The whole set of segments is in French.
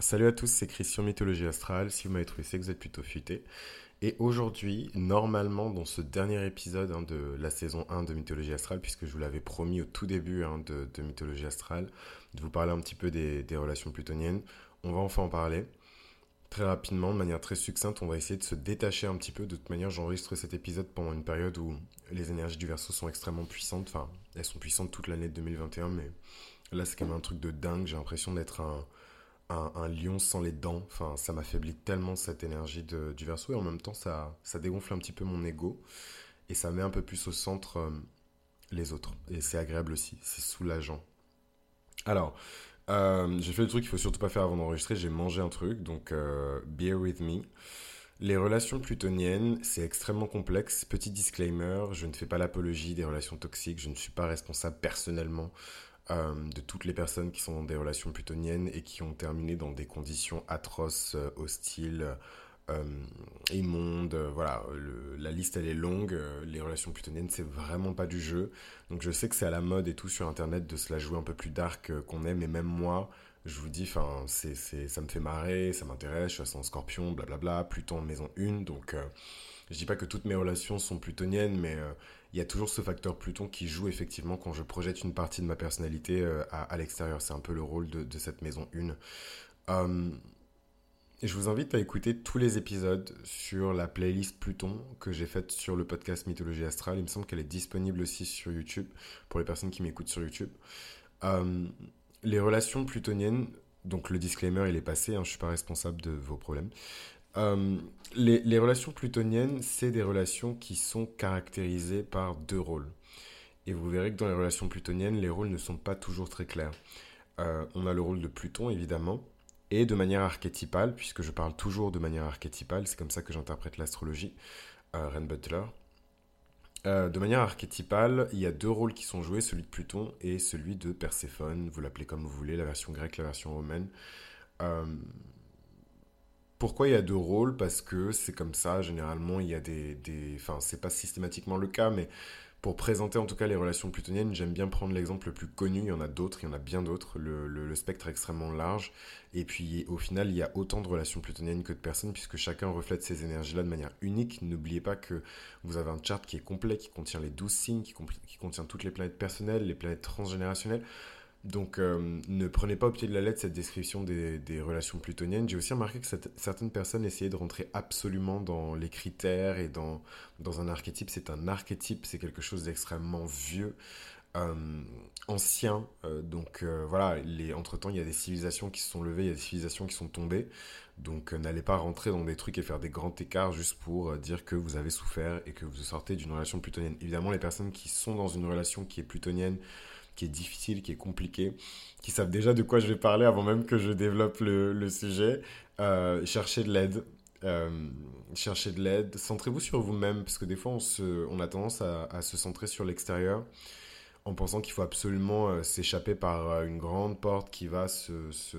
Salut à tous, c'est Christian Mythologie Astrale. Si vous m'avez trouvé, c'est que vous êtes plutôt futé. Et aujourd'hui, normalement, dans ce dernier épisode hein, de la saison 1 de Mythologie Astrale, puisque je vous l'avais promis au tout début hein, de, Mythologie Astrale, de vous parler un petit peu des, relations plutoniennes, on va enfin en parler. Très rapidement, de manière très succincte, on va essayer de se détacher un petit peu. De toute manière, j'enregistre cet épisode pendant une période où les énergies du verso sont extrêmement puissantes. Enfin, elles sont puissantes toute l'année de 2021, mais là, c'est quand même un truc de dingue. J'ai l'impression d'être un un, lion sans les dents. Enfin, ça m'affaiblit tellement cette énergie de, du verso et en même temps, ça, ça dégonfle un petit peu mon ego et ça met un peu plus au centre euh, les autres. Et c'est agréable aussi, c'est soulageant. Alors, euh, j'ai fait le truc qu'il faut surtout pas faire avant d'enregistrer. J'ai mangé un truc, donc euh, bear with me. Les relations plutoniennes, c'est extrêmement complexe. Petit disclaimer, je ne fais pas l'apologie des relations toxiques. Je ne suis pas responsable personnellement euh, de toutes les personnes qui sont dans des relations plutoniennes et qui ont terminé dans des conditions atroces, euh, hostiles, euh, immondes. voilà, la liste elle est longue. Les relations plutoniennes, c'est vraiment pas du jeu. Donc je sais que c'est à la mode et tout sur internet de se la jouer un peu plus dark qu'on aime, et même moi, je vous dis, enfin, c'est, ça me fait marrer, ça m'intéresse, je suis en scorpion, blablabla, Pluton en maison 1, donc je dis pas que toutes mes relations sont plutoniennes, mais il y a toujours ce facteur Pluton qui joue effectivement quand je projette une partie de ma personnalité euh, à, l'extérieur. C'est un peu le rôle de, cette maison 1. Euh, je vous invite à écouter tous les épisodes sur la playlist Pluton que j'ai faite sur le podcast Mythologie Astrale. Il me semble qu'elle est disponible aussi sur YouTube pour les personnes qui m'écoutent sur YouTube. Euh, les relations plutoniennes, donc le disclaimer il est passé, hein, je ne suis pas responsable de vos problèmes. Euh, les, relations plutoniennes, c'est des relations qui sont caractérisées par deux rôles. Et vous verrez que dans les relations plutoniennes, les rôles ne sont pas toujours très clairs. Euh, on a le rôle de Pluton, évidemment, et de manière archétypale, puisque je parle toujours de manière archétypale, c'est comme ça que j'interprète l'astrologie, euh, Ren Butler. de manière archétypale, il y a deux rôles qui sont joués, celui de Pluton et celui de Perséphone, vous l'appelez comme vous voulez, la version grecque, la version romaine. Pourquoi il y a deux rôles? Parce que c'est comme ça, généralement, il y a des... Enfin, c'est pas systématiquement le cas, mais pour présenter en tout cas les relations plutoniennes, j'aime bien prendre l'exemple le plus connu, il y en a d'autres, il y en a bien d'autres, le, spectre est extrêmement large, et puis au final, il y a autant de relations plutoniennes que de personnes, puisque chacun reflète ces énergies-là de manière unique. N'oubliez pas que vous avez un chart qui est complet, qui contient les 12 signes, qui contient toutes les planètes personnelles, les planètes transgénérationnelles. Donc, euh, ne prenez pas au pied de la lettre cette description des, relations plutoniennes. J'ai aussi remarqué que certaines personnes essayaient de rentrer absolument dans les critères et dans, dans un archétype. C'est un archétype, c'est quelque chose d'extrêmement vieux, euh, ancien. Euh, donc, voilà, entre-temps, il y a des civilisations qui se sont levées, il y a des civilisations qui sont tombées. Donc, n'allez pas rentrer dans des trucs et faire des grands écarts juste pour dire que vous avez souffert et que vous sortez d'une relation plutonienne. Évidemment, les personnes qui sont dans une relation qui est plutonienne, qui est difficile, qui est compliqué, qui savent déjà de quoi je vais parler avant même que je développe le, sujet. Euh, cherchez de l'aide. Euh, cherchez de l'aide. Centrez-vous sur vous-même, parce que des fois, on, a tendance à, se centrer sur l'extérieur en pensant qu'il faut absolument euh, s'échapper par une grande porte qui va se, se,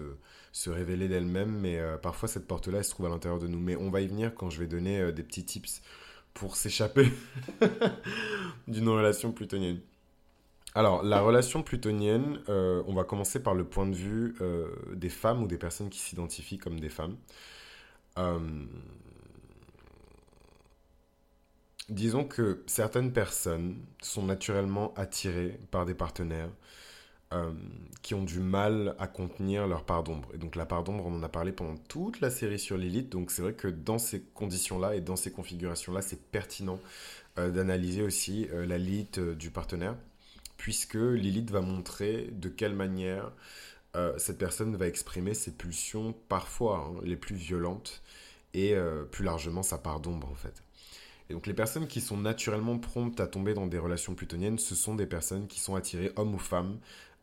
se révéler d'elle-même, mais parfois cette porte-là, elle se trouve à l'intérieur de nous. Mais on va y venir quand je vais donner des petits tips pour s'échapper d'une relation plutonienne. Alors, la relation plutonienne, euh, on va commencer par le point de vue euh, des femmes ou des personnes qui s'identifient comme des femmes. Euh, disons que certaines personnes sont naturellement attirées par des partenaires qui ont du mal à contenir leur part d'ombre. Et donc la part d'ombre, on en a parlé pendant toute la série sur l'élite. Donc c'est vrai que dans ces conditions-là et dans ces configurations-là, c'est pertinent d'analyser aussi la limite du partenaire puisque Lilith va montrer de quelle manière euh, cette personne va exprimer ses pulsions parfois hein, les plus violentes et euh, plus largement sa part d'ombre en fait. Et donc les personnes qui sont naturellement promptes à tomber dans des relations plutoniennes, ce sont des personnes qui sont attirées, hommes ou femmes,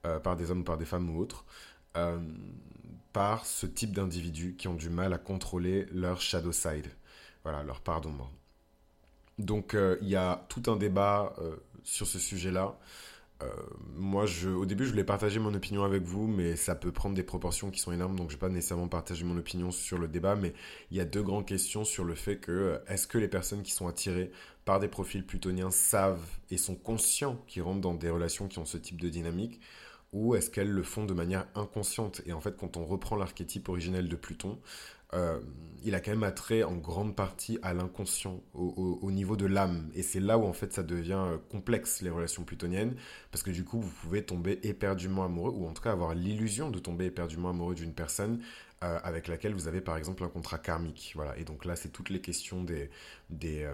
euh, par des hommes ou par des femmes ou autres, par ce type d'individus qui ont du mal à contrôler leur shadow side, voilà, leur part d'ombre. Donc il y a tout un débat sur ce sujet-là. Euh, moi, je, au début, je voulais partager mon opinion avec vous, mais ça peut prendre des proportions qui sont énormes, donc je ne vais pas nécessairement partager mon opinion sur le débat, mais il y a deux grandes questions sur le fait que euh, est-ce que les personnes qui sont attirées par des profils plutoniens savent et sont conscients qu'ils rentrent dans des relations qui ont ce type de dynamique, ou est-ce qu'elles le font de manière inconsciente? Et en fait, quand on reprend l'archétype originel de Pluton, euh, il a quand même attrait en grande partie à l'inconscient, au, niveau de l'âme. Et c'est là où en fait ça devient euh, complexe, les relations plutoniennes, parce que du coup vous pouvez tomber éperdument amoureux, ou en tout cas avoir l'illusion de tomber éperdument amoureux d'une personne euh, avec laquelle vous avez par exemple un contrat karmique. Voilà. Et donc là c'est toutes les questions des... des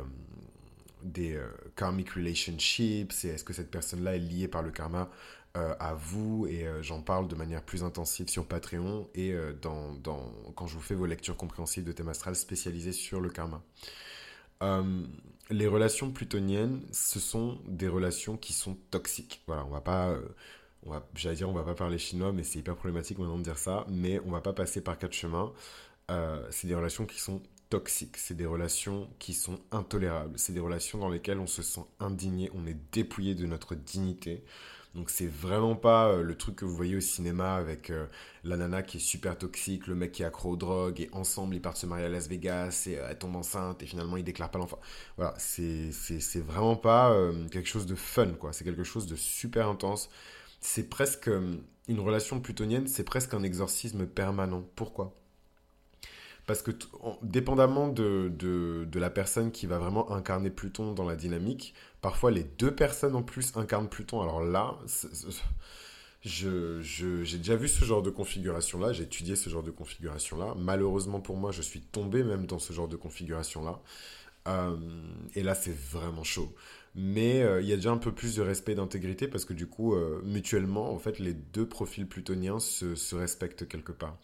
des karmic relationships, c'est est-ce que cette personne-là est liée par le karma euh, à vous et euh, j'en parle de manière plus intensive sur Patreon et euh, quand je vous fais vos lectures compréhensibles de thème astral spécialisées sur le karma. les relations plutoniennes, ce sont des relations qui sont toxiques. Voilà, on va pas, j'allais dire on va pas parler chinois, mais c'est hyper problématique maintenant de dire ça, mais on va pas passer par quatre chemins. c'est des relations qui sont toxiques, c'est des relations qui sont intolérables, c'est des relations dans lesquelles on se sent indigné, on est dépouillé de notre dignité. Donc c'est vraiment pas euh, le truc que vous voyez au cinéma avec euh, la nana qui est super toxique, le mec qui est accro aux drogues et ensemble ils partent se marier à Las Vegas et euh, elle tombe enceinte et finalement ils déclarent pas l'enfant. Voilà, c'est vraiment pas quelque chose de fun quoi, c'est quelque chose de super intense. C'est presque une relation plutonienne, c'est presque un exorcisme permanent. Pourquoi? Parce que dépendamment de, la personne qui va vraiment incarner Pluton dans la dynamique, parfois les deux personnes en plus incarnent Pluton. Alors là, j'ai déjà vu ce genre de configuration-là, j'ai étudié ce genre de configuration-là. Malheureusement pour moi, je suis tombé même dans ce genre de configuration-là. Euh, et là, c'est vraiment chaud. Mais euh, il y a déjà un peu plus de respect d'intégrité parce que du coup, euh, mutuellement, en fait, les deux profils plutoniens se respectent quelque part.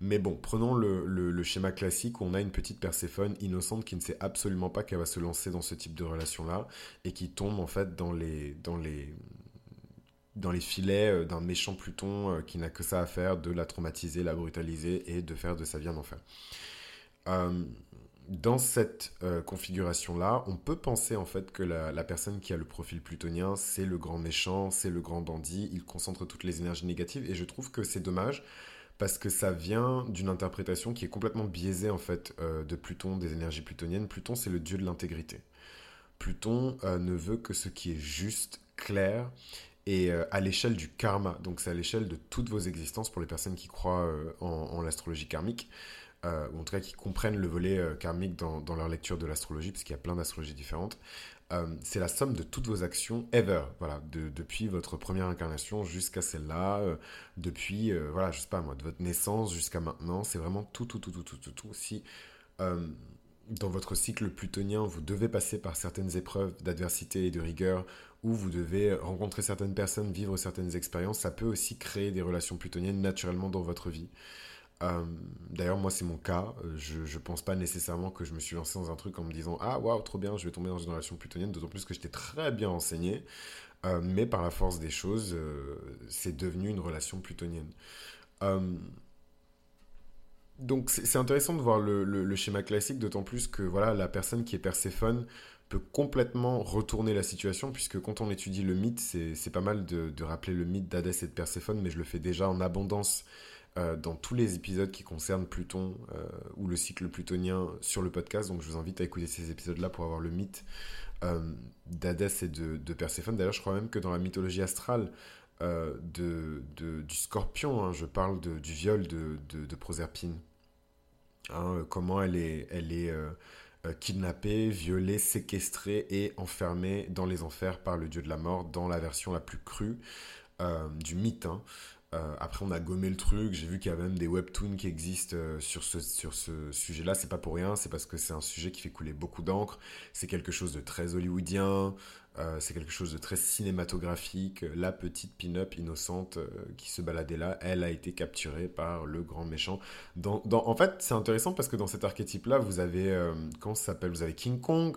Mais bon, prenons le, schéma classique où on a une petite Perséphone innocente qui ne sait absolument pas qu'elle va se lancer dans ce type de relation-là et qui tombe en fait dans les, dans les, dans les filets euh, d'un méchant Pluton euh, qui n'a que ça à faire de la traumatiser, la brutaliser et de faire de sa vie un enfer. Euh, dans cette configuration-là, on peut penser en fait que la, la, personne qui a le profil plutonien, c'est le grand méchant, c'est le grand bandit, il concentre toutes les énergies négatives et je trouve que c'est dommage parce que ça vient d'une interprétation qui est complètement biaisée en fait euh, de Pluton, des énergies plutoniennes. Pluton, c'est le dieu de l'intégrité. Pluton euh, ne veut que ce qui est juste, clair et euh, à l'échelle du karma. Donc c'est à l'échelle de toutes vos existences pour les personnes qui croient en, l'astrologie karmique. ou en tout cas qui comprennent le volet karmique dans, dans, leur lecture de l'astrologie, parce qu'il y a plein d'astrologies différentes. Euh, c'est la somme de toutes vos actions ever, voilà, depuis votre première incarnation jusqu'à celle-là, euh, depuis, euh, voilà, je sais pas moi, de votre naissance jusqu'à maintenant, c'est vraiment tout, tout, tout, tout, tout, tout, tout. Si dans votre cycle plutonien, vous devez passer par certaines épreuves d'adversité et de rigueur, ou vous devez rencontrer certaines personnes, vivre certaines expériences, ça peut aussi créer des relations plutoniennes naturellement dans votre vie. Euh, d'ailleurs, moi, c'est mon cas. Euh, je ne pense pas nécessairement que je me suis lancé dans un truc en me disant Ah, waouh, trop bien, je vais tomber dans une relation plutonienne, d'autant plus que j'étais très bien renseigné. Euh, mais par la force des choses, c'est devenu une relation plutonienne. donc, c'est intéressant de voir le, schéma classique, d'autant plus que voilà, la personne qui est Perséphone peut complètement retourner la situation, puisque quand on étudie le mythe, c'est pas mal de, de rappeler le mythe d'Hadès et de Perséphone, mais je le fais déjà en abondance euh, dans tous les épisodes qui concernent Pluton euh, ou le cycle plutonien sur le podcast. Donc je vous invite à écouter ces épisodes-là pour avoir le mythe euh, d'Hadès et de, Perséphone. D'ailleurs, je crois même que dans la mythologie astrale de, du scorpion, hein, je parle du viol de, de Proserpine. Hein, comment elle est, elle est kidnappée, violée, séquestrée et enfermée dans les enfers par le dieu de la mort dans la version la plus crue du mythe. Hein. Euh, après, on a gommé le truc. J'ai vu qu'il y a même des webtoons qui existent euh, sur ce, sur ce sujet-là. C'est pas pour rien. C'est parce que c'est un sujet qui fait couler beaucoup d'encre. C'est quelque chose de très hollywoodien. Euh, c'est quelque chose de très cinématographique. La petite pin-up innocente qui se baladait là, elle a été capturée par le grand méchant. En fait, c'est intéressant parce que dans cet archétype-là, vous avez. comment ça s'appelle? Vous avez King Kong,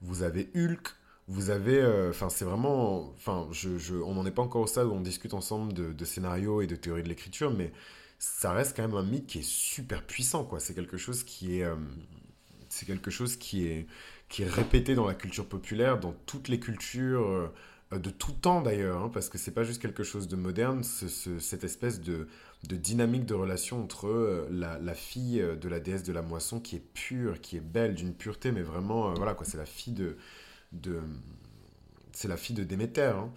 vous avez Hulk, vous avez, euh, enfin, c'est vraiment, enfin, je, je, on n'en est pas encore au stade où on discute ensemble de, scénarios et de théorie de l'écriture, mais ça reste quand même un mythe qui est super puissant, quoi. C'est quelque chose qui est, euh, c'est quelque chose qui est, qui est répété dans la culture populaire, dans toutes les cultures euh, de tout temps d'ailleurs, hein, parce que c'est pas juste quelque chose de moderne, cette espèce de, de, dynamique de relation entre la, la, fille de la déesse de la moisson qui est pure, qui est belle, d'une pureté, mais vraiment, voilà quoi, c'est la fille de c'est la fille de Déméter. Hein.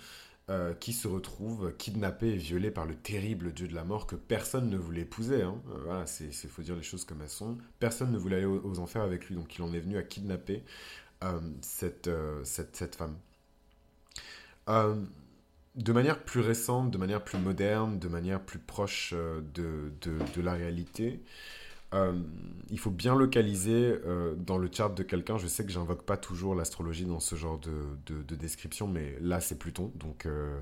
euh, qui se retrouve kidnappé et violé par le terrible dieu de la mort que personne ne voulait épouser. Hein. Euh, voilà, c'est faut dire les choses comme elles sont. Personne ne voulait aller aux, enfers avec lui, donc il en est venu à kidnapper euh, cette, cette, cette, femme. de manière plus récente, de manière plus moderne, de manière plus proche de, de la réalité, euh, il faut bien localiser euh, dans le chart de quelqu'un. Je sais que j'invoque pas toujours l'astrologie dans ce genre de, de, description, mais là c'est Pluton, donc euh,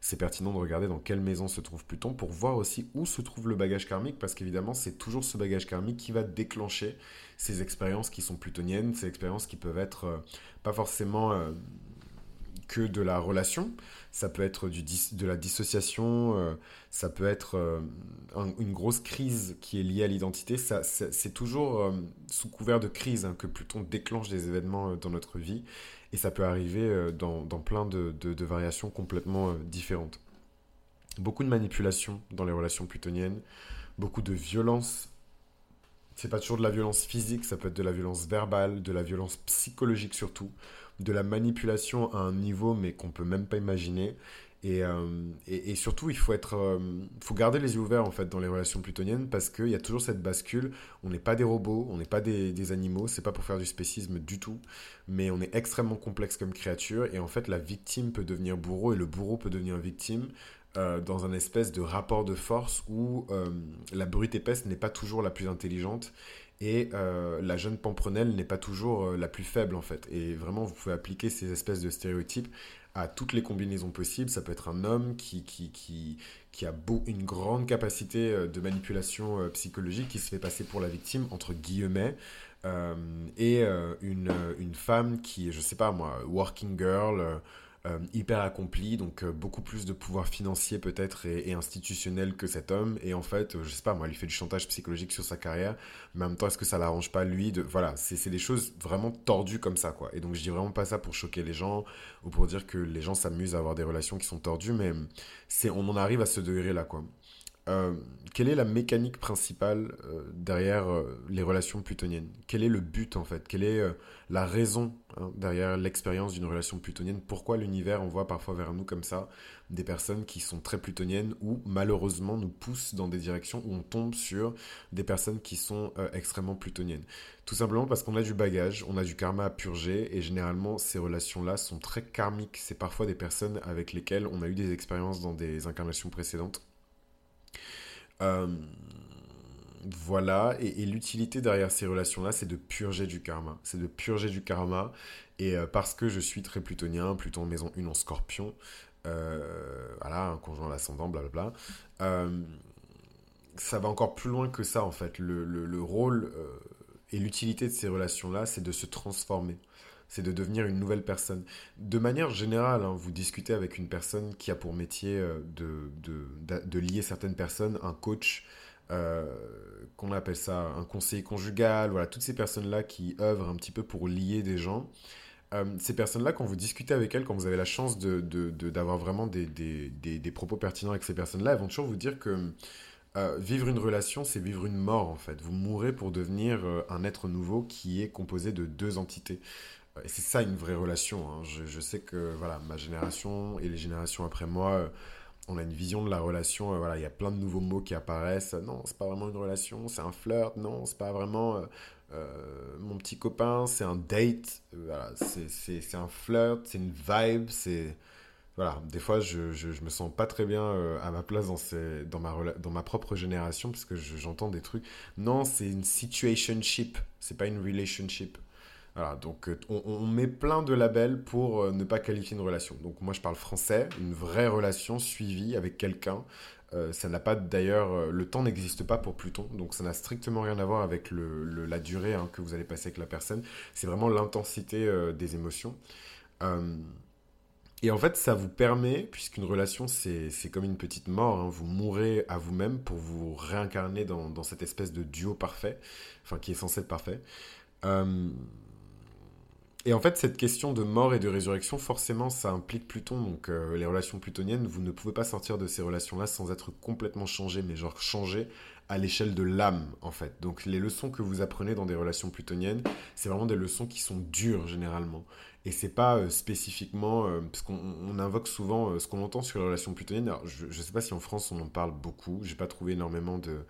c'est pertinent de regarder dans quelle maison se trouve Pluton pour voir aussi où se trouve le bagage karmique, parce qu'évidemment c'est toujours ce bagage karmique qui va déclencher ces expériences qui sont plutoniennes, ces expériences qui peuvent être pas forcément que de la relation, ça peut être du de la dissociation, euh, ça peut être euh, une grosse crise qui est liée à l'identité. C'est toujours euh, sous couvert de crise hein, que Pluton déclenche des événements dans notre vie et ça peut arriver dans, dans, plein de, de, variations complètement différentes. Beaucoup de manipulation dans les relations plutoniennes, beaucoup de violence. C'est pas toujours de la violence physique, ça peut être de la violence verbale, de la violence psychologique surtout de la manipulation à un niveau mais qu'on peut même pas imaginer. Et, euh, surtout, il faut, être, euh, faut garder les yeux ouverts en fait dans les relations plutoniennes parce qu'il y a toujours cette bascule. On n'est pas des robots, on n'est pas des, des animaux, c'est pas pour faire du spécisme du tout, mais on est extrêmement complexe comme créature. Et en fait, la victime peut devenir bourreau et le bourreau peut devenir victime euh, dans un espèce de rapport de force où la brute épaisse n'est pas toujours la plus intelligente et euh, la jeune pamprenelle n'est pas toujours euh, la plus faible en fait. Et vraiment, vous pouvez appliquer ces espèces de stéréotypes à toutes les combinaisons possibles. Ça peut être un homme qui, qui, qui, a beau, une grande capacité euh, de manipulation psychologique, qui se fait passer pour la victime, entre guillemets, et une, une, femme qui, je sais pas moi, working girl euh, hyper accompli, donc euh, beaucoup plus de pouvoir financier peut-être et, institutionnel que cet homme. Et en fait, euh, je sais pas, moi, il fait du chantage psychologique sur sa carrière, mais en même temps, est-ce que ça l'arrange pas lui de... Voilà, c'est des choses vraiment tordues comme ça, quoi. Et donc, je dis vraiment pas ça pour choquer les gens ou pour dire que les gens s'amusent à avoir des relations qui sont tordues, mais on en arrive à ce degré-là, quoi. Euh, quelle est la mécanique principale euh, derrière euh, les relations plutoniennes? Quel est le but en fait? Quelle est la raison hein, derrière l'expérience d'une relation plutonienne? Pourquoi l'univers envoie parfois vers nous comme ça des personnes qui sont très plutoniennes ou malheureusement nous poussent dans des directions où on tombe sur des personnes qui sont extrêmement plutoniennes? Tout simplement parce qu'on a du bagage, on a du karma à purger et généralement ces relations-là sont très karmiques. C'est parfois des personnes avec lesquelles on a eu des expériences dans des incarnations précédentes euh, voilà, et, l'utilité derrière ces relations-là, c'est de purger du karma. C'est de purger du karma. Et euh, parce que je suis très plutonien, Pluton maison 1 en scorpion, euh, voilà, un conjoint à l'ascendant, blablabla, ça va encore plus loin que ça en fait. Le, le rôle et l'utilité de ces relations-là, c'est de se transformer c'est de devenir une nouvelle personne. De manière générale, hein, vous discutez avec une personne qui a pour métier euh, de, de, lier certaines personnes, un coach, euh, qu'on appelle ça un conseiller conjugal, voilà, toutes ces personnes-là qui œuvrent un petit peu pour lier des gens. Euh, ces personnes-là, quand vous discutez avec elles, quand vous avez la chance d'avoir de, vraiment des, des, des, propos pertinents avec ces personnes-là, elles vont toujours vous dire que vivre une relation, c'est vivre une mort en fait. Vous mourrez pour devenir un être nouveau qui est composé de deux entités. Et c'est ça une vraie relation. Hein. Je, sais que voilà, ma génération et les générations après moi, euh, on a une vision de la relation. Euh, voilà, il y a plein de nouveaux mots qui apparaissent. Non, c'est pas vraiment une relation, c'est un flirt. Non, c'est pas vraiment euh, mon petit copain, c'est un date. voilà, c'est un flirt, c'est une vibe. C'est voilà, des fois je, je, me sens pas très bien à ma place dans, ces, dans, ma, dans ma propre génération parce que j'entends des trucs. Non, c'est une situationship, c'est pas une relationship. Voilà, donc euh, on, met plein de labels pour euh, ne pas qualifier une relation. Donc moi je parle français, une vraie relation suivie avec quelqu'un. Euh, ça n'a pas d'ailleurs, le temps n'existe pas pour Pluton, donc ça n'a strictement rien à voir avec la durée hein, que vous allez passer avec la personne. C'est vraiment l'intensité des émotions. et en fait, ça vous permet, puisqu'une relation, c'est comme une petite mort, hein, vous mourrez à vous-même pour vous réincarner dans, cette espèce de duo parfait, enfin qui est censé être parfait et en fait, cette question de mort et de résurrection, forcément, ça implique Pluton. Donc, euh, les relations plutoniennes, vous ne pouvez pas sortir de ces relations-là sans être complètement changé, mais genre changé à l'échelle de l'âme, en fait. Donc, les leçons que vous apprenez dans des relations plutoniennes, c'est vraiment des leçons qui sont dures, généralement. Et c'est pas euh, spécifiquement, euh, parce qu'on invoque souvent ce qu'on entend sur les relations plutoniennes. Alors, je ne sais pas si en France on en parle beaucoup. J'ai pas trouvé énormément de,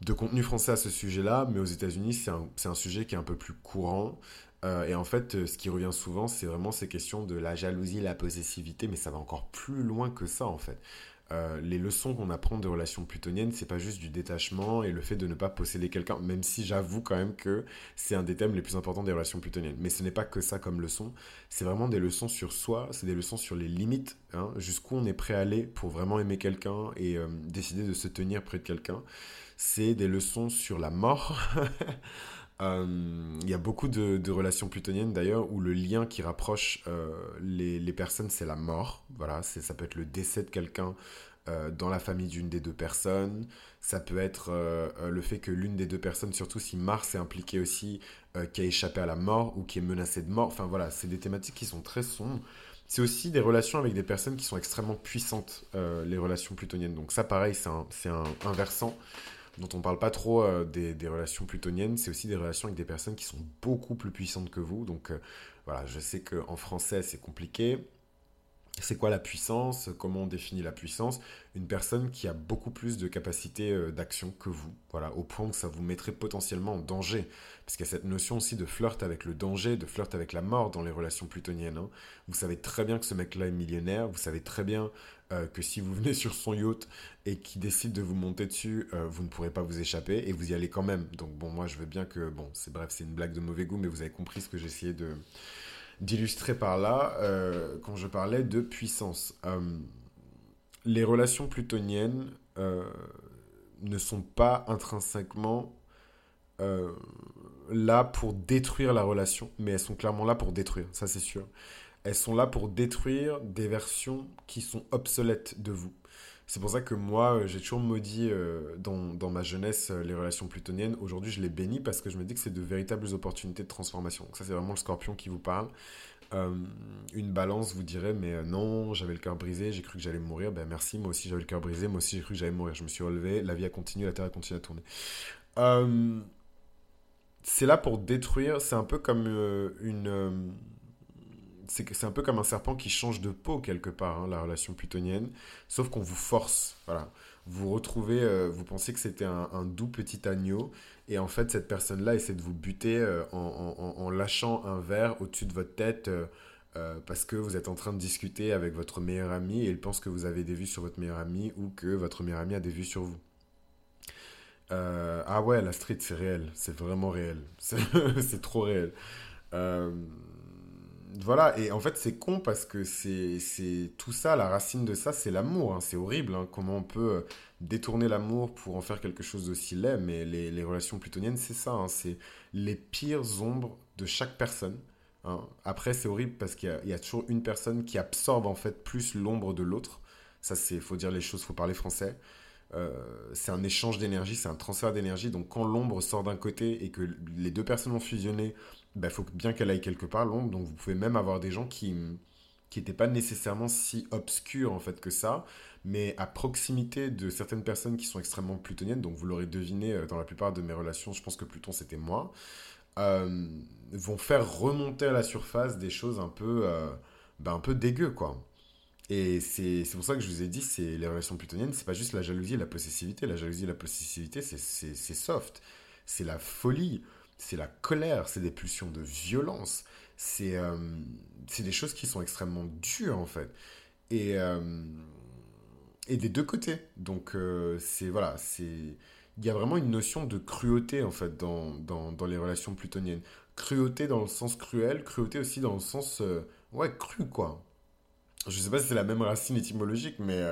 de contenu français à ce sujet-là, mais aux États-Unis, c'est un, un, sujet qui est un peu plus courant. Euh, et en fait, euh, ce qui revient souvent, c'est vraiment ces questions de la jalousie, la possessivité, mais ça va encore plus loin que ça en fait. Euh, les leçons qu'on apprend de relations plutoniennes, c'est pas juste du détachement et le fait de ne pas posséder quelqu'un, même si j'avoue quand même que c'est un des thèmes les plus importants des relations plutoniennes. Mais ce n'est pas que ça comme leçon, c'est vraiment des leçons sur soi, c'est des leçons sur les limites, hein, jusqu'où on est prêt à aller pour vraiment aimer quelqu'un et décider de se tenir près de quelqu'un. C'est des leçons sur la mort. Euh, il y a beaucoup de, relations plutoniennes d'ailleurs où le lien qui rapproche euh, les, personnes, c'est la mort. Voilà, ça peut être le décès de quelqu'un euh, dans la famille d'une des deux personnes. Ça peut être le fait que l'une des deux personnes, surtout si Mars est impliqué aussi, qui a échappé à la mort ou qui est menacée de mort. Enfin voilà, c'est des thématiques qui sont très sombres. C'est aussi des relations avec des personnes qui sont extrêmement puissantes, les relations plutoniennes. Donc ça, pareil, c'est un versant dont on parle pas trop euh, des, relations plutoniennes, c'est aussi des relations avec des personnes qui sont beaucoup plus puissantes que vous. Donc euh, voilà, je sais qu'en français c'est compliqué. C'est quoi la puissance? Comment on définit la puissance? Une personne qui a beaucoup plus de capacité euh, d'action que vous, voilà, au point que ça vous mettrait potentiellement en danger. Parce qu'il y a cette notion aussi de flirt avec le danger, de flirt avec la mort dans les relations plutoniennes. Hein. Vous savez très bien que ce mec-là est millionnaire, vous savez très bien euh, que si vous venez sur son yacht et qu'il décide de vous monter dessus, euh, vous ne pourrez pas vous échapper et vous y allez quand même. Donc bon, moi je veux bien que, bon, c'est bref, c'est une blague de mauvais goût, mais vous avez compris ce que j'essayais de d'illustrer par là euh, quand je parlais de puissance. les relations plutoniennes ne sont pas intrinsèquement là pour détruire la relation, mais elles sont clairement là pour détruire, ça c'est sûr elles sont là pour détruire des versions qui sont obsolètes de vous. C'est pour ça que moi, euh, j'ai toujours maudit euh, dans, ma jeunesse euh, les relations plutoniennes. Aujourd'hui, je les bénis parce que je me dis que c'est de véritables opportunités de transformation. ça, c'est vraiment le scorpion qui vous parle. une balance vous dirait, mais non, j'avais le cœur brisé, j'ai cru que j'allais mourir. Ben merci, moi aussi j'avais le cœur brisé, moi aussi j'ai cru que j'allais mourir. Je me suis relevé, la vie a continué, la terre a continué à tourner. c'est là pour détruire, c'est un peu comme une c'est un peu comme un serpent qui change de peau quelque part, hein, la relation plutonienne, sauf qu'on vous force, voilà. Vous retrouvez, euh, vous pensez que c'était un, doux petit agneau, et en fait cette personne-là essaie de vous buter euh, en, lâchant un verre au-dessus de votre tête euh, parce que vous êtes en train de discuter avec votre meilleur ami et il pense que vous avez des vues sur votre meilleur ami ou que votre meilleur ami a des vues sur vous. ah ouais, la street c'est réel, c'est vraiment réel, c'est trop réel voilà, et en fait, c'est con parce que c'est tout ça, la racine de ça, c'est l'amour. Hein. C'est horrible hein, comment on peut euh, détourner l'amour pour en faire quelque chose d'aussi laid, mais les, relations plutoniennes, c'est ça. Hein. c'est les pires ombres de chaque personne. Après, c'est horrible parce qu'il y, a toujours une personne qui absorbe en fait plus l'ombre de l'autre. Ça, c'est, faut dire les choses, faut parler français. Euh, c'est un échange d'énergie, c'est un transfert d'énergie. Donc quand l'ombre sort d'un côté et que les deux personnes ont fusionné il bah, faut bien qu'elle aille quelque part, l'ombre. Donc vous pouvez même avoir des gens qui qui n'étaient pas nécessairement si obscurs en fait que ça, mais à proximité de certaines personnes qui sont extrêmement plutoniennes, donc vous l'aurez deviné euh, dans la plupart de mes relations, je pense que Pluton c'était moi, euh, vont faire remonter à la surface des choses un peu, euh, bah, un peu dégueu quoi. Et c'est pour ça que je vous ai dit, c'est les relations plutoniennes, c'est pas juste la jalousie et la possessivité. La jalousie et la possessivité, c'est soft. C'est la folie c'est la colère, c'est des pulsions de violence, c'est euh, des choses qui sont extrêmement dures en fait. Et, euh, et des deux côtés. Donc euh, c'est voilà, c'est il y a vraiment une notion de cruauté en fait dans, dans, les relations plutoniennes. Cruauté dans le sens cruel, cruauté aussi dans le sens ouais cru quoi. Je sais pas si c'est la même racine étymologique, mais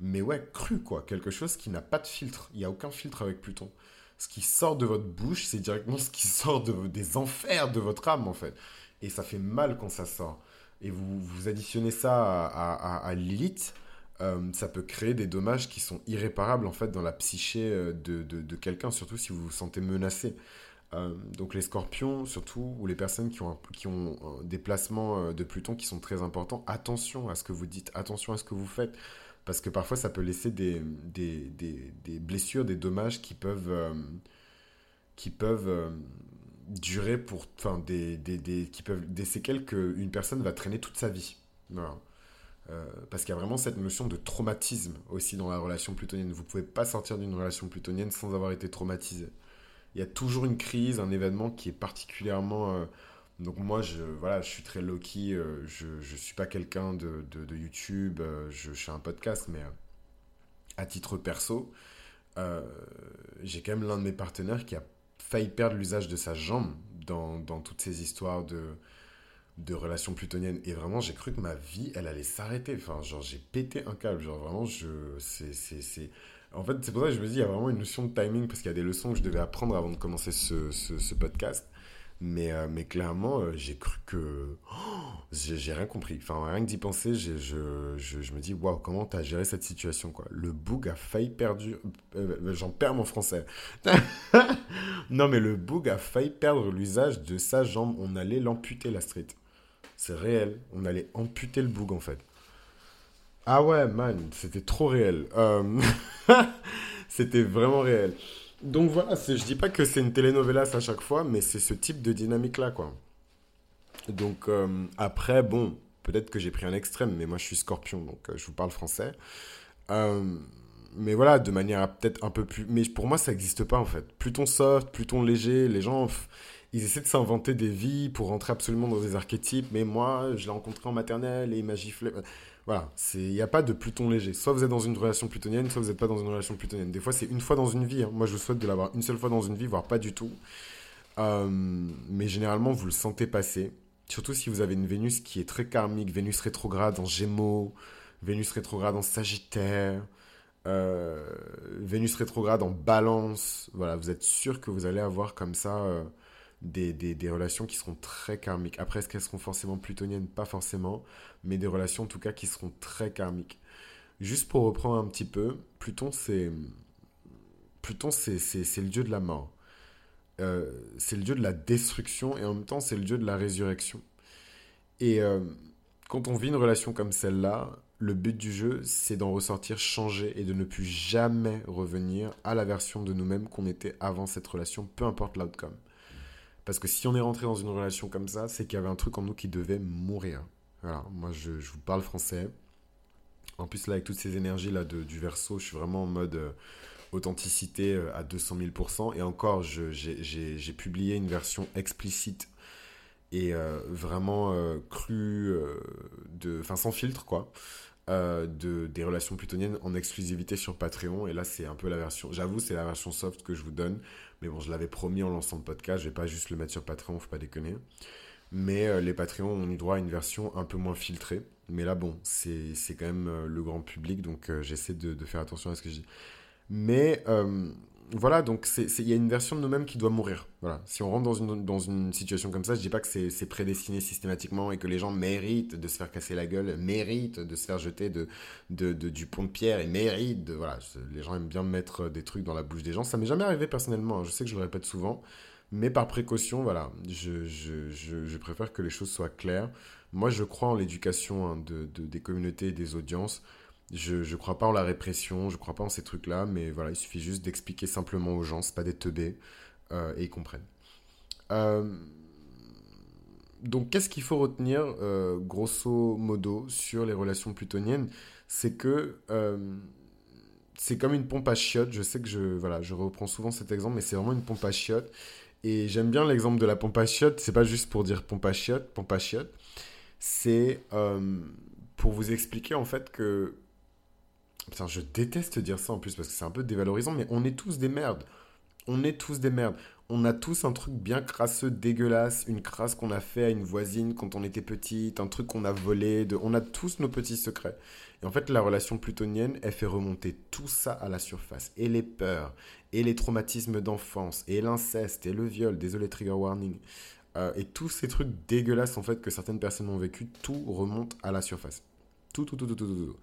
mais ouais cru quoi, quelque chose qui n'a pas de filtre. Il y a aucun filtre avec Pluton ce qui sort de votre bouche, c'est directement ce qui sort de, des enfers de votre âme, en fait. Et ça fait mal quand ça sort. Et vous, vous additionnez ça à, à, Lilith, euh, ça peut créer des dommages qui sont irréparables, en fait, dans la psyché euh, de, de, quelqu'un, surtout si vous vous sentez menacé. Euh, donc les scorpions, surtout, ou les personnes qui ont, qui ont des placements de Pluton qui sont très importants, attention à ce que vous dites, attention à ce que vous faites, parce que parfois ça peut laisser des, blessures, des dommages qui peuvent, qui peuvent durer pour, enfin, des, qui peuvent, des séquelles qu'une personne va traîner toute sa vie. Euh, parce qu'il y a vraiment cette notion de traumatisme aussi dans la relation plutonienne. Vous ne pouvez pas sortir d'une relation plutonienne sans avoir été traumatisé. Il y a toujours une crise, un événement qui est particulièrement... Euh, donc moi, je, voilà, je suis très low-key, euh, je ne suis pas quelqu'un de, de, YouTube, je, je, fais un podcast, mais à titre perso, j'ai quand même l'un de mes partenaires qui a failli perdre l'usage de sa jambe dans, dans toutes ces histoires de de relations plutoniennes. Et vraiment, j'ai cru que ma vie, elle allait s'arrêter. Enfin, genre, j'ai pété un câble. Genre, vraiment, je. C'est. c'est, En fait, c'est pour ça que je me dis, il y a vraiment une notion de timing, parce qu'il y a des leçons que je devais apprendre avant de commencer ce, ce, podcast. Mais, euh, mais clairement, euh, j'ai cru que. Oh, j'ai rien compris. Enfin, rien que d'y penser, je, je, je, me dis, waouh, comment t'as géré cette situation, quoi. Le boug a failli perdre. Euh, j'en perds mon français. non, mais le boug a failli perdre l'usage de sa jambe. On allait l'amputer, la street. C'est réel. On allait amputer le boug en fait. Ah ouais, man, c'était trop réel. C'était vraiment réel. Donc voilà, je dis pas que c'est une telenovelas à chaque fois, mais c'est ce type de dynamique-là, quoi. Donc euh, après, bon, peut-être que j'ai pris un extrême, mais moi je suis scorpion, donc euh, je vous parle français. mais voilà, de manière peut-être un peu plus... Mais pour moi, ça n'existe pas en fait. Pluton soft, Pluton léger, les gens ils essaient de s'inventer des vies pour rentrer absolument dans des archétypes, mais moi, je l'ai rencontré en maternelle et il m'a giflé. Voilà, il n'y a pas de Pluton léger. Soit vous êtes dans une relation plutonienne, soit vous n'êtes pas dans une relation plutonienne. Des fois, c'est une fois dans une vie. Hein. Moi, je vous souhaite de l'avoir une seule fois dans une vie, voire pas du tout. Euh, mais généralement, vous le sentez passer. Surtout si vous avez une Vénus qui est très karmique, Vénus rétrograde en Gémeaux, Vénus rétrograde en Sagittaire, euh, Vénus rétrograde en Balance. Voilà, vous êtes sûr que vous allez avoir comme ça euh, des, relations qui seront très karmiques. Après, est-ce qu'elles seront forcément plutoniennes? Pas forcément, mais des relations en tout cas qui seront très karmiques. Juste pour reprendre un petit peu, Pluton, c'est Pluton, c'est le dieu de la mort. Euh, c'est le dieu de la destruction et en même temps, c'est le dieu de la résurrection. Et euh, quand on vit une relation comme celle-là, le but du jeu, c'est d'en ressortir changé et de ne plus jamais revenir à la version de nous-mêmes qu'on était avant cette relation, peu importe l'outcome. Parce que si on est rentré dans une relation comme ça, c'est qu'il y avait un truc en nous qui devait mourir. Voilà, moi je, vous parle français. En plus, là, avec toutes ces énergies-là du verso, je suis vraiment en mode euh, authenticité euh, à 200 000%. Et encore, j'ai publié une version explicite et euh, vraiment crue, de, enfin sans filtre, quoi. De, des relations plutoniennes en exclusivité sur Patreon. Et là, c'est un peu la version, j'avoue, c'est la version soft que je vous donne. Mais bon, je l'avais promis en lançant le podcast, je vais pas juste le mettre sur Patreon, faut pas déconner. Mais euh, les Patreons ont eu droit à une version un peu moins filtrée. Mais là, bon, c'est quand même euh, le grand public, donc euh, j'essaie de, faire attention à ce que je dis. Mais voilà, donc il y a une version de nous-mêmes qui doit mourir. Voilà. Si on rentre dans une, dans une situation comme ça, je dis pas que c'est prédestiné systématiquement et que les gens méritent de se faire casser la gueule, méritent de se faire jeter de, de, du pont de pierre et méritent de... Voilà, les gens aiment bien mettre des trucs dans la bouche des gens. Ça m'est jamais arrivé personnellement, hein. je sais que je le répète souvent, mais par précaution, voilà, je, je, je, je préfère que les choses soient claires. Moi, je crois en l'éducation hein, de, de, des communautés et des audiences. Je ne crois pas en la répression, je ne crois pas en ces trucs-là, mais voilà, il suffit juste d'expliquer simplement aux gens, c'est pas des teubés, euh, et ils comprennent. Euh, donc, qu'est-ce qu'il faut retenir, euh, grosso modo, sur les relations plutoniennes? C'est que c'est comme une pompe à chiottes. Je sais que je, voilà, je reprends souvent cet exemple, mais c'est vraiment une pompe à chiottes. Et j'aime bien l'exemple de la pompe à chiottes. C'est pas juste pour dire pompe à chiottes, pompe à chiottes. C'est pour vous expliquer en fait que Putain, je déteste dire ça en plus parce que c'est un peu dévalorisant, mais on est tous des merdes. On est tous des merdes. On a tous un truc bien crasseux, dégueulasse, une crasse qu'on a fait à une voisine quand on était petite, un truc qu'on a volé. On a tous nos petits secrets. Et en fait, la relation plutonienne, elle fait remonter tout ça à la surface. Et les peurs, et les traumatismes d'enfance, et l'inceste, et le viol. Désolé, trigger warning. Euh, et tous ces trucs dégueulasses, en fait, que certaines personnes ont vécu, tout remonte à la surface. Tout, tout, tout, tout, tout, tout.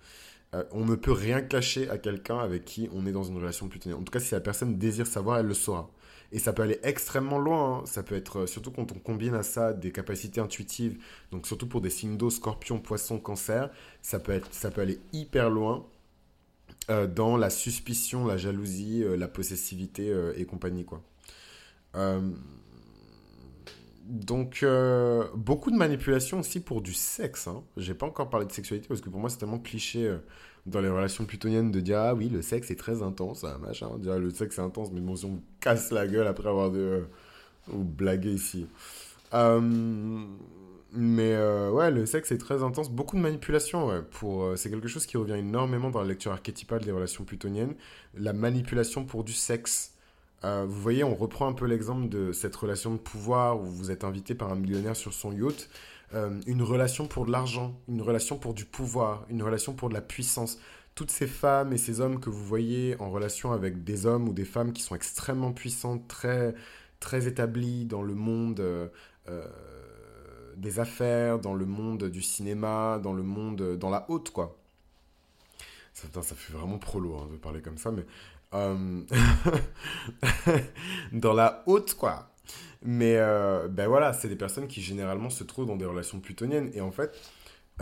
On ne peut rien cacher à quelqu'un avec qui on est dans une relation plutonienne. En tout cas, si la personne désire savoir, elle le saura. Et ça peut aller extrêmement loin. Hein. Ça peut être, euh, surtout quand on combine à ça des capacités intuitives, donc surtout pour des signes d'eau, scorpion, poisson, cancer, ça peut, être, ça peut aller hyper loin euh, dans la suspicion, la jalousie, euh, la possessivité et compagnie. Donc, beaucoup de manipulation aussi pour du sexe. Hein. J'ai pas encore parlé de sexualité parce que pour moi, c'est tellement cliché dans les relations plutoniennes de dire ah oui le sexe est très intense hein, machin dire ah, le sexe est intense mais bon si on casse la gueule après avoir de euh, ou blaguer ici euh, mais euh, ouais le sexe est très intense beaucoup de manipulation ouais, pour c'est quelque chose qui revient énormément dans la lecture archétypale des relations plutoniennes la manipulation pour du sexe vous voyez, on reprend un peu l'exemple de cette relation de pouvoir où vous êtes invité par un millionnaire sur son yacht. Euh, une relation pour de l'argent, une relation pour du pouvoir, une relation pour de la puissance. Toutes ces femmes et ces hommes que vous voyez en relation avec des hommes ou des femmes qui sont extrêmement puissantes, très, très établis dans le monde euh, euh, des affaires, dans le monde du cinéma, dans le monde, dans la haute, quoi. Ça, ça fait vraiment pro lourd hein, de parler comme ça, mais... dans la haute, quoi. Mais euh, ben voilà, c'est des personnes qui généralement se trouvent dans des relations plutoniennes. Et en fait,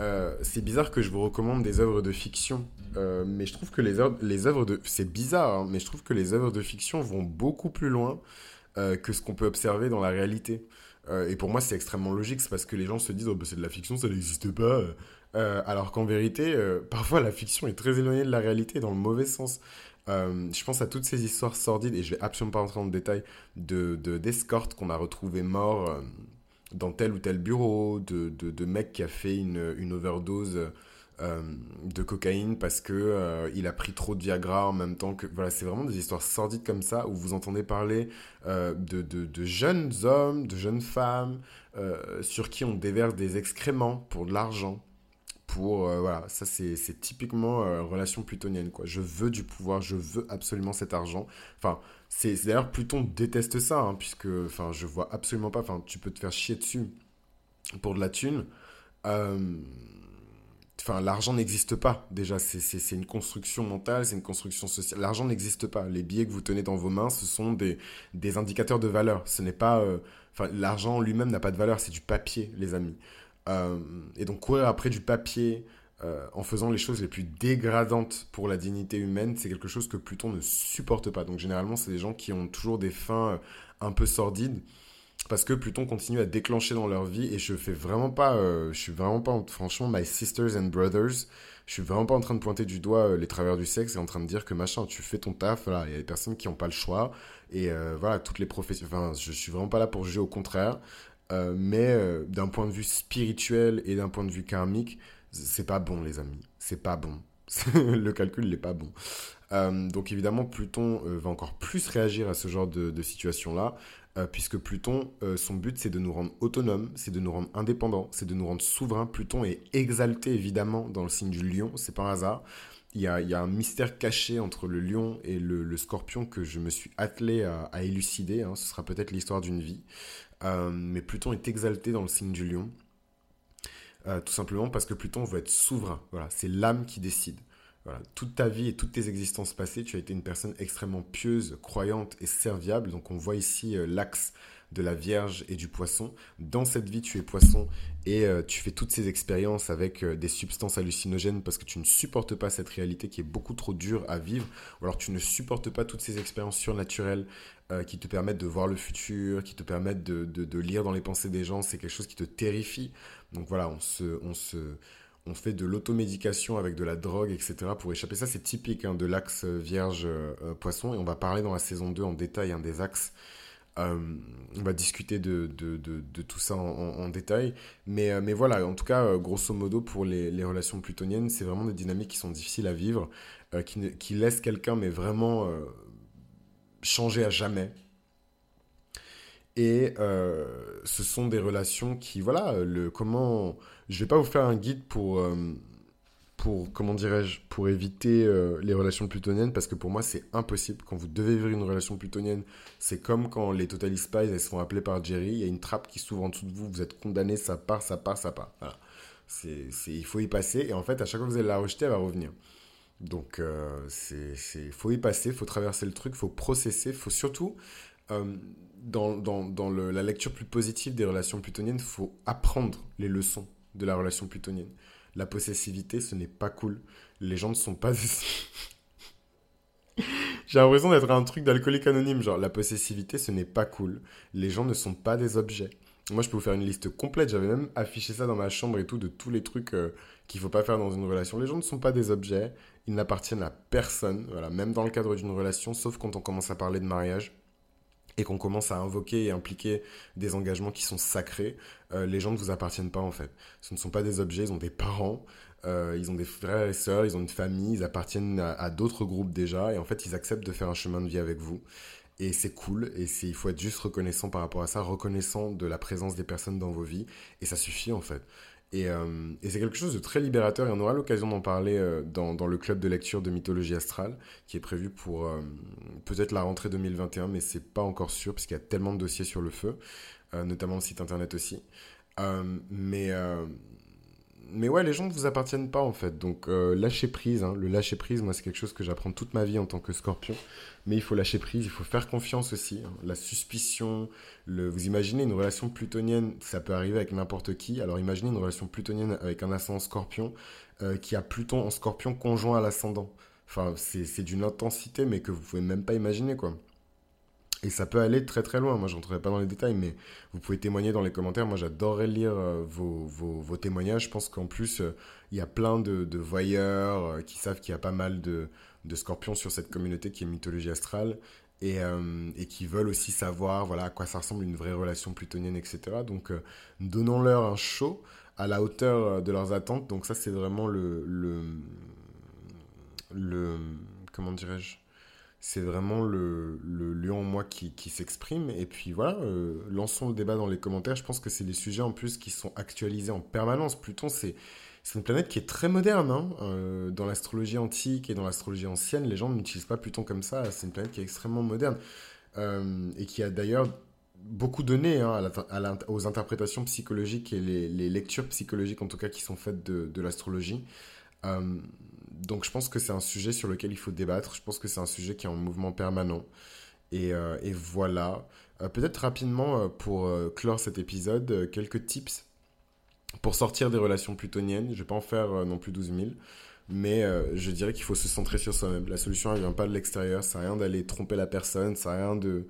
euh, c'est bizarre que je vous recommande des œuvres de fiction. Euh, mais je trouve que les œuvres, les œuvres de... C'est bizarre, hein, mais je trouve que les œuvres de fiction vont beaucoup plus loin que ce qu'on peut observer dans la réalité. et pour moi, c'est extrêmement logique. C'est parce que les gens se disent, oh, ben, c'est de la fiction, ça n'existe pas. alors qu'en vérité, parfois, la fiction est très éloignée de la réalité dans le mauvais sens. Euh, je pense à toutes ces histoires sordides, et je vais absolument pas rentrer dans le détail, de, d'escortes qu'on a retrouvées morts euh, dans tel ou tel bureau, de, de, mecs qui a fait une, une overdose euh, de cocaïne parce que il a pris trop de Viagra en même temps que... Voilà, c'est vraiment des histoires sordides comme ça, où vous entendez parler de, de, jeunes hommes, de jeunes femmes, sur qui on déverse des excréments pour de l'argent euh, voilà ça c'est typiquement euh, relation plutonienne quoi. Je veux du pouvoir je veux absolument cet argent. Enfin c'est d'ailleurs Pluton déteste ça hein, puisque enfin je vois absolument pas enfin tu peux te faire chier dessus pour de la thune. Euh, l'argent n'existe pas déjà. C'est une construction mentale c'est une construction sociale. L'argent n'existe pas. Les billets que vous tenez dans vos mains ce sont des, des indicateurs de valeur. Ce n'est pas enfin l'argent lui-même n'a pas de valeur. C'est du papier les amis euh, et donc courir après du papier euh, en faisant les choses les plus dégradantes pour la dignité humaine, c'est quelque chose que Pluton ne supporte pas. Donc généralement, c'est des gens qui ont toujours des fins euh, un peu sordides parce que Pluton continue à déclencher dans leur vie et je fais vraiment pas, je suis vraiment pas, franchement, my sisters and brothers, je suis vraiment pas en train de pointer du doigt les travers du sexe et en train de dire que machin, tu fais ton taf, voilà, il y a des personnes qui n'ont pas le choix et voilà, toutes les professions, enfin, je suis vraiment pas là pour juger, au contraire, euh, mais euh, d'un point de vue spirituel et d'un point de vue karmique, c'est pas bon, les amis. C'est pas bon. le calcul n'est pas bon. Euh, donc évidemment, Pluton va encore plus réagir à ce genre de, situation-là, puisque Pluton, son but, c'est de nous rendre autonomes, c'est de nous rendre indépendants, c'est de nous rendre souverains. Pluton est exalté, évidemment, dans le signe du lion, c'est pas un hasard. Il y, a, un mystère caché entre le lion et le, scorpion que je me suis attelé à, à élucider. Hein. Ce sera peut-être l'histoire d'une vie. Euh, mais Pluton est exalté dans le signe du lion. Euh, tout simplement parce que Pluton veut être souverain. Voilà, c'est l'âme qui décide. Voilà, toute ta vie et toutes tes existences passées, tu as été une personne extrêmement pieuse, croyante et serviable. Donc on voit ici euh, l'axe de la Vierge et du Poisson. Dans cette vie, tu es Poisson et tu fais toutes ces expériences avec des substances hallucinogènes parce que tu ne supportes pas cette réalité qui est beaucoup trop dure à vivre. Ou alors tu ne supportes pas toutes ces expériences surnaturelles euh, qui te permettent de voir le futur, qui te permettent de, lire dans les pensées des gens, c'est quelque chose qui te terrifie. Donc voilà, on se, on se, on fait de l'automédication avec de la drogue, etc. pour échapper. Ça, c'est typique hein, de l'axe vierge-poisson. Euh, et on va parler dans la saison 2 en détail des axes. Euh, on va discuter de, tout ça en, détail. Mais, mais voilà, en tout cas, grosso modo, pour les, relations plutoniennes, c'est vraiment des dynamiques qui sont difficiles à vivre, qui, laissent quelqu'un, mais vraiment changer à jamais. Et euh, ce sont des relations qui, voilà, le comment. Je vais pas vous faire un guide pour, euh, pour comment dirais-je, pour éviter euh, les relations plutoniennes parce que pour moi c'est impossible. Quand vous devez vivre une relation plutonienne, c'est comme quand les Total Spies elles sont appelées par Jerry, il y a une trappe qui s'ouvre en dessous de vous, vous êtes condamné, ça part, ça part, ça part. Voilà. Il faut y passer et en fait à chaque fois que vous allez la rejeter, elle va revenir. Donc, il faut y passer, il faut traverser le truc, il faut processer, faut surtout, dans, dans, dans le, la lecture plus positive des relations plutoniennes, faut apprendre les leçons de la relation plutonienne. La possessivité, ce n'est pas cool. Les gens ne sont pas... J'ai l'impression d'être un truc d'alcoolique anonyme, genre la possessivité, ce n'est pas cool. Les gens ne sont pas des objets. Moi, je peux vous faire une liste complète. J'avais même affiché ça dans ma chambre et tout, de tous les trucs euh, qu'il faut pas faire dans une relation. Les gens ne sont pas des objets. Ils n'appartiennent à personne. Voilà, même dans le cadre d'une relation, sauf quand on commence à parler de mariage et qu'on commence à invoquer et impliquer des engagements qui sont sacrés, euh, les gens ne vous appartiennent pas en fait. Ce ne sont pas des objets, ils ont des parents, euh, ils ont des frères et sœurs, ils ont une famille, ils appartiennent à, d'autres groupes déjà, et en fait ils acceptent de faire un chemin de vie avec vous. Et c'est cool, et il faut être juste reconnaissant par rapport à ça, reconnaissant de la présence des personnes dans vos vies, et ça suffit en fait. Euh, et, c'est quelque chose de très libérateur et on aura l'occasion d'en parler euh, dans, le club de lecture de mythologie astrale qui est prévu pour euh, peut-être la rentrée 2021 mais c'est pas encore sûr puisqu'il y a tellement de dossiers sur le feu, notamment le site internet aussi. mais mais ouais, les gens ne vous appartiennent pas en fait. Donc euh, lâcher prise, hein. le lâcher prise, moi c'est quelque chose que j'apprends toute ma vie en tant que scorpion. Mais il faut lâcher prise, il faut faire confiance aussi. Hein. La suspicion, le... vous imaginez une relation plutonienne, ça peut arriver avec n'importe qui. Alors imaginez une relation plutonienne avec un ascendant scorpion euh, qui a Pluton en scorpion conjoint à l'ascendant. Enfin, c'est d'une intensité, mais que vous pouvez même pas imaginer quoi. Et ça peut aller très très loin. Moi, je rentrerai pas dans les détails, mais vous pouvez témoigner dans les commentaires. Moi, j'adorerais lire euh, vos, vos, témoignages. Je pense qu'en plus, euh, il y a plein de, voyeurs euh, qui savent qu'il y a pas mal de, scorpions sur cette communauté qui est mythologie astrale et, qui veulent aussi savoir voilà, à quoi ça ressemble une vraie relation plutonienne, etc. Donc, donnons-leur un show à la hauteur de leurs attentes. Donc, ça, c'est vraiment le, le comment dirais-je? C'est vraiment le, lion en moi qui, s'exprime. Et puis voilà, euh, lançons le débat dans les commentaires. Je pense que c'est des sujets en plus qui sont actualisés en permanence. Pluton, c'est une planète qui est très moderne. Hein. Euh, dans l'astrologie antique et dans l'astrologie ancienne, les gens n'utilisent pas Pluton comme ça. C'est une planète qui est extrêmement moderne euh, et qui a d'ailleurs beaucoup donné hein, à aux interprétations psychologiques et les, lectures psychologiques, en tout cas, qui sont faites de l'astrologie donc je pense que c'est un sujet sur lequel il faut débattre. Je pense que c'est un sujet qui est en mouvement permanent. Et, euh, voilà. Euh, peut-être rapidement, euh, pour clore cet épisode, quelques tips pour sortir des relations plutoniennes. Je ne vais pas en faire non plus 12 000. Mais je dirais qu'il faut se centrer sur soi-même. La solution, elle vient pas de l'extérieur. Ça n'a rien d'aller tromper la personne. Ça n'a rien de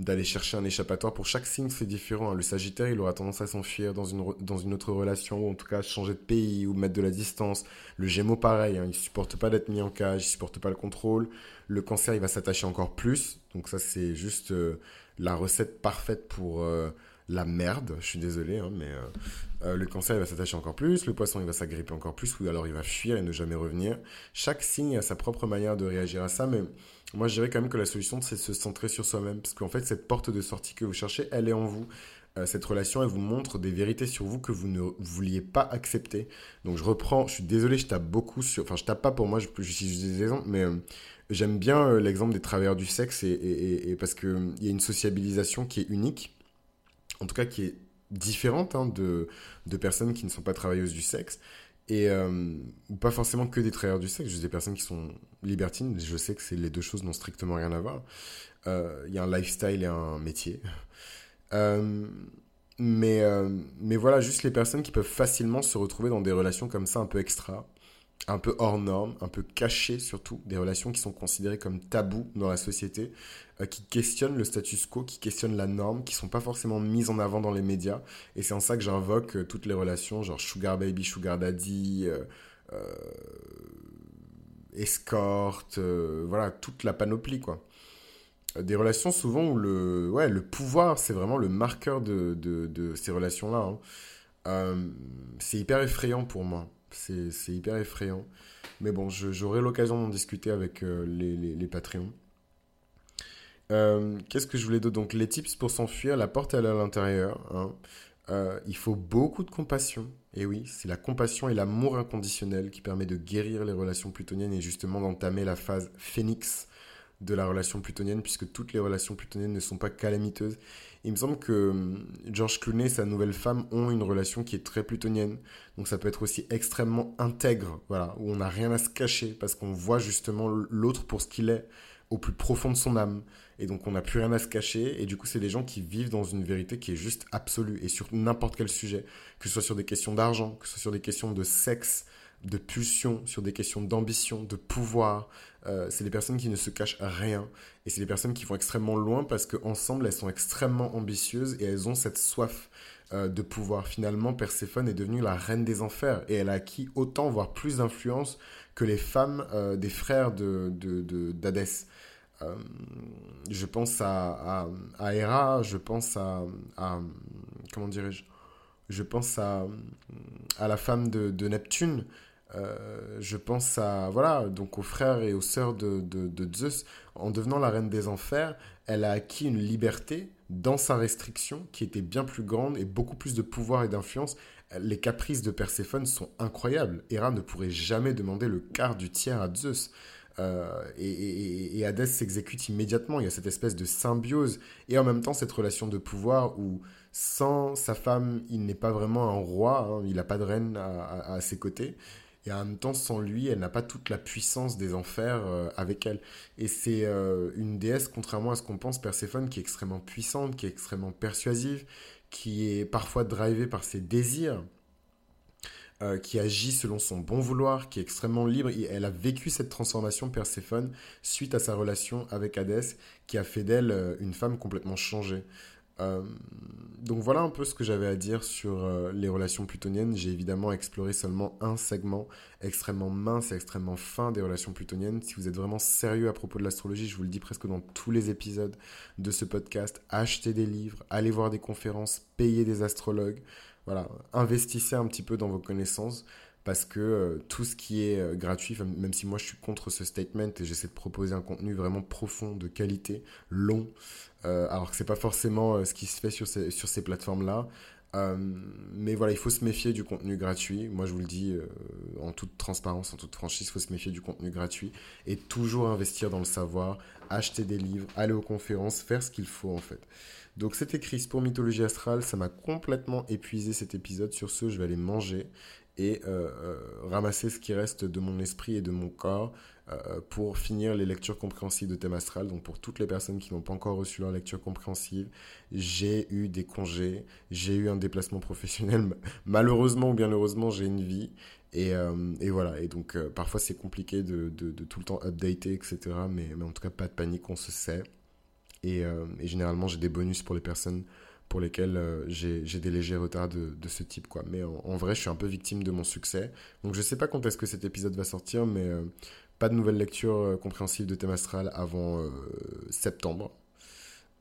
d'aller chercher un échappatoire. Pour chaque signe, c'est différent. Hein. Le Sagittaire, il aura tendance à s'enfuir dans une, dans une autre relation, ou en tout cas changer de pays, ou mettre de la distance. Le Gémeaux, pareil, hein. il supporte pas d'être mis en cage, il supporte pas le contrôle. Le Cancer, il va s'attacher encore plus. Donc ça, c'est juste euh, la recette parfaite pour euh, la merde. Je suis désolé, hein, mais euh, le Cancer, il va s'attacher encore plus. Le Poisson, il va s'agripper encore plus, ou alors il va fuir et ne jamais revenir. Chaque signe a sa propre manière de réagir à ça, mais moi, je dirais quand même que la solution, c'est de se centrer sur soi-même. Parce qu'en fait, cette porte de sortie que vous cherchez, elle est en vous. Euh, cette relation, elle vous montre des vérités sur vous que vous ne vouliez pas accepter. Donc, je reprends, je suis désolé, je tape beaucoup sur. Enfin, je tape pas pour moi, je, suis juste des exemples, mais euh, j'aime bien euh, l'exemple des travailleurs du sexe et, et, et parce qu'il y a une sociabilisation qui est unique, en tout cas qui est différente hein, de, de personnes qui ne sont pas travailleuses du sexe. Et euh, pas forcément que des travailleurs du sexe, juste des personnes qui sont libertines. Je sais que les deux choses n'ont strictement rien à voir. Euh, il y a un lifestyle et un métier. Euh, mais, mais voilà, juste les personnes qui peuvent facilement se retrouver dans des relations comme ça un peu extra un peu hors norme, un peu caché surtout, des relations qui sont considérées comme tabous dans la société, euh, qui questionnent le status quo, qui questionnent la norme, qui sont pas forcément mises en avant dans les médias. Et c'est en ça que j'invoque euh, toutes les relations, genre sugar baby, sugar daddy, euh, escorte, voilà, toute la panoplie quoi. Des relations souvent où le, ouais, le pouvoir, c'est vraiment le marqueur de, de, ces relations-là. Hein. c'est hyper effrayant pour moi. C'est hyper effrayant. Mais bon, j'aurai l'occasion d'en discuter avec euh, les, les, Patreons. Euh, qu'est-ce que je voulais dire Donc, les tips pour s'enfuir, la porte est à l'intérieur. Hein. Euh, il faut beaucoup de compassion. Et oui, c'est la compassion et l'amour inconditionnel qui permet de guérir les relations plutoniennes et justement d'entamer la phase phénix de la relation plutonienne, puisque toutes les relations plutoniennes ne sont pas calamiteuses. Il me semble que hum, George Clooney et sa nouvelle femme ont une relation qui est très plutonienne. Donc ça peut être aussi extrêmement intègre, voilà, où on n'a rien à se cacher, parce qu'on voit justement l'autre pour ce qu'il est, au plus profond de son âme. Et donc on n'a plus rien à se cacher. Et du coup, c'est des gens qui vivent dans une vérité qui est juste absolue, et sur n'importe quel sujet, que ce soit sur des questions d'argent, que ce soit sur des questions de sexe, de pulsion, sur des questions d'ambition, de pouvoir. Euh, c'est des personnes qui ne se cachent rien. Et c'est des personnes qui vont extrêmement loin parce qu'ensemble, elles sont extrêmement ambitieuses et elles ont cette soif euh, de pouvoir. Finalement, Perséphone est devenue la reine des enfers et elle a acquis autant, voire plus d'influence que les femmes euh, des frères d'Hadès. De, de, je pense à, à, Hera, je pense à, comment dirais-je? Je pense à, à la femme de Neptune, euh, je pense à voilà donc aux frères et aux sœurs de, de, Zeus. En devenant la reine des enfers, elle a acquis une liberté dans sa restriction qui était bien plus grande et beaucoup plus de pouvoir et d'influence. Les caprices de Perséphone sont incroyables. Héra ne pourrait jamais demander le quart du tiers à Zeus. Euh, et, Hadès s'exécute immédiatement. Il y a cette espèce de symbiose et en même temps cette relation de pouvoir où sans sa femme, il n'est pas vraiment un roi, hein. il n'a pas de reine à ses côtés. Et en même temps, sans lui, elle n'a pas toute la puissance des enfers euh, avec elle. Et c'est euh, une déesse, contrairement à ce qu'on pense, Perséphone, qui est extrêmement puissante, qui est extrêmement persuasive, qui est parfois drivée par ses désirs, euh, qui agit selon son bon vouloir, qui est extrêmement libre. Et elle a vécu cette transformation, Perséphone, suite à sa relation avec Hadès, qui a fait d'elle une femme complètement changée. Euh, donc voilà un peu ce que j'avais à dire sur euh, les relations plutoniennes. J'ai évidemment exploré seulement un segment extrêmement mince et extrêmement fin des relations plutoniennes. Si vous êtes vraiment sérieux à propos de l'astrologie, je vous le dis presque dans tous les épisodes de ce podcast, achetez des livres, allez voir des conférences, payez des astrologues. Voilà, investissez un petit peu dans vos connaissances parce que euh, tout ce qui est gratuit, même si moi je suis contre ce statement et j'essaie de proposer un contenu vraiment profond, de qualité, long, euh, alors que c'est pas forcément euh, ce qui se fait sur ces, plateformes-là. Euh, mais voilà, il faut se méfier du contenu gratuit. Moi, je vous le dis en toute transparence, en toute franchise, il faut se méfier du contenu gratuit et toujours investir dans le savoir, acheter des livres, aller aux conférences, faire ce qu'il faut en fait. Donc c'était Chris pour Mythologie Astrale, ça m'a complètement épuisé cet épisode. Sur ce, je vais aller manger et ramasser ce qui reste de mon esprit et de mon corps euh, pour finir les lectures compréhensives de thème astral. Donc pour toutes les personnes qui n'ont pas encore reçu leur lecture compréhensive, j'ai eu des congés, j'ai eu un déplacement professionnel. Malheureusement ou bien heureusement, j'ai une vie. Et, euh, voilà, et donc euh, parfois c'est compliqué de, tout le temps updater, etc. Mais, en tout cas, pas de panique, on se sait. Et généralement, j'ai des bonus pour les personnes pour lesquelles j'ai des légers retards de, ce type. Quoi. Mais en, vrai, je suis un peu victime de mon succès. Donc je sais pas quand est-ce que cet épisode va sortir, mais pas de nouvelle lecture euh, compréhensive de thème astral avant euh, septembre.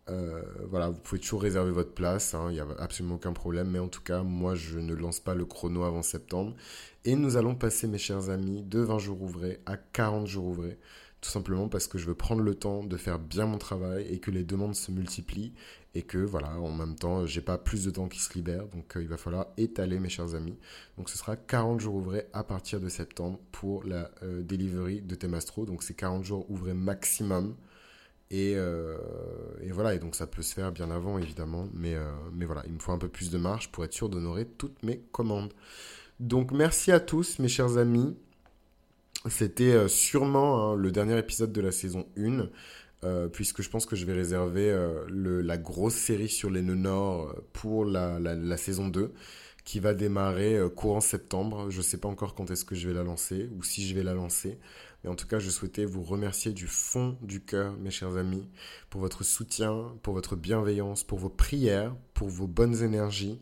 Euh, voilà, vous pouvez toujours réserver votre place, hein, il n'y a absolument aucun problème, mais en tout cas, moi, je ne lance pas le chrono avant septembre. Et nous allons passer, mes chers amis, de 20 jours ouvrés à 40 jours ouvrés tout simplement parce que je veux prendre le temps de faire bien mon travail et que les demandes se multiplient et que voilà, en même temps, j'ai pas plus de temps qui se libère, donc euh, il va falloir étaler mes chers amis. Donc ce sera 40 jours ouvrés à partir de septembre pour la euh, delivery de Temastro, donc c'est 40 jours ouvrés maximum. Et, euh, voilà, et donc ça peut se faire bien avant évidemment, mais, voilà, il me faut un peu plus de marge pour être sûr d'honorer toutes mes commandes. Donc merci à tous mes chers amis, c'était euh, sûrement hein, le dernier épisode de la saison 1, euh, puisque je pense que je vais réserver euh, le, la grosse série sur les nœuds nord pour la, la, saison 2, qui va démarrer courant septembre. Je ne sais pas encore quand est-ce que je vais la lancer, ou si je vais la lancer. Mais en tout cas, je souhaitais vous remercier du fond du cœur, mes chers amis, pour votre soutien, pour votre bienveillance, pour vos prières, pour vos bonnes énergies.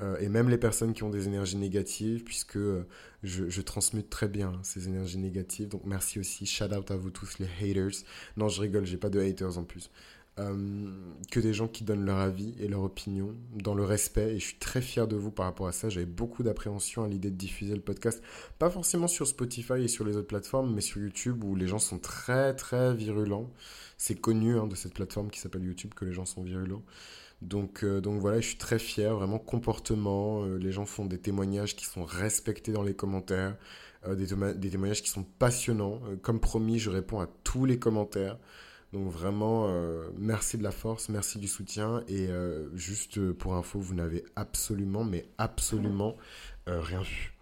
Euh, et même les personnes qui ont des énergies négatives, puisque euh, je, transmute très bien ces énergies négatives. Donc merci aussi, shout out à vous tous les haters. Non, je rigole, j'ai pas de haters en plus. Euh, que des gens qui donnent leur avis et leur opinion dans le respect. Et je suis très fier de vous par rapport à ça. J'avais beaucoup d'appréhension à l'idée de diffuser le podcast. Pas forcément sur Spotify et sur les autres plateformes, mais sur YouTube où les gens sont très très virulents. C'est connu hein, de cette plateforme qui s'appelle YouTube que les gens sont virulents. Donc, euh, donc voilà, je suis très fier, vraiment comportement. Euh, les gens font des témoignages qui sont respectés dans les commentaires, euh, des, témoignages qui sont passionnants. comme promis, je réponds à tous les commentaires. Donc vraiment, merci de la force, merci du soutien. Et juste pour info, vous n'avez absolument, mais absolument rien vu.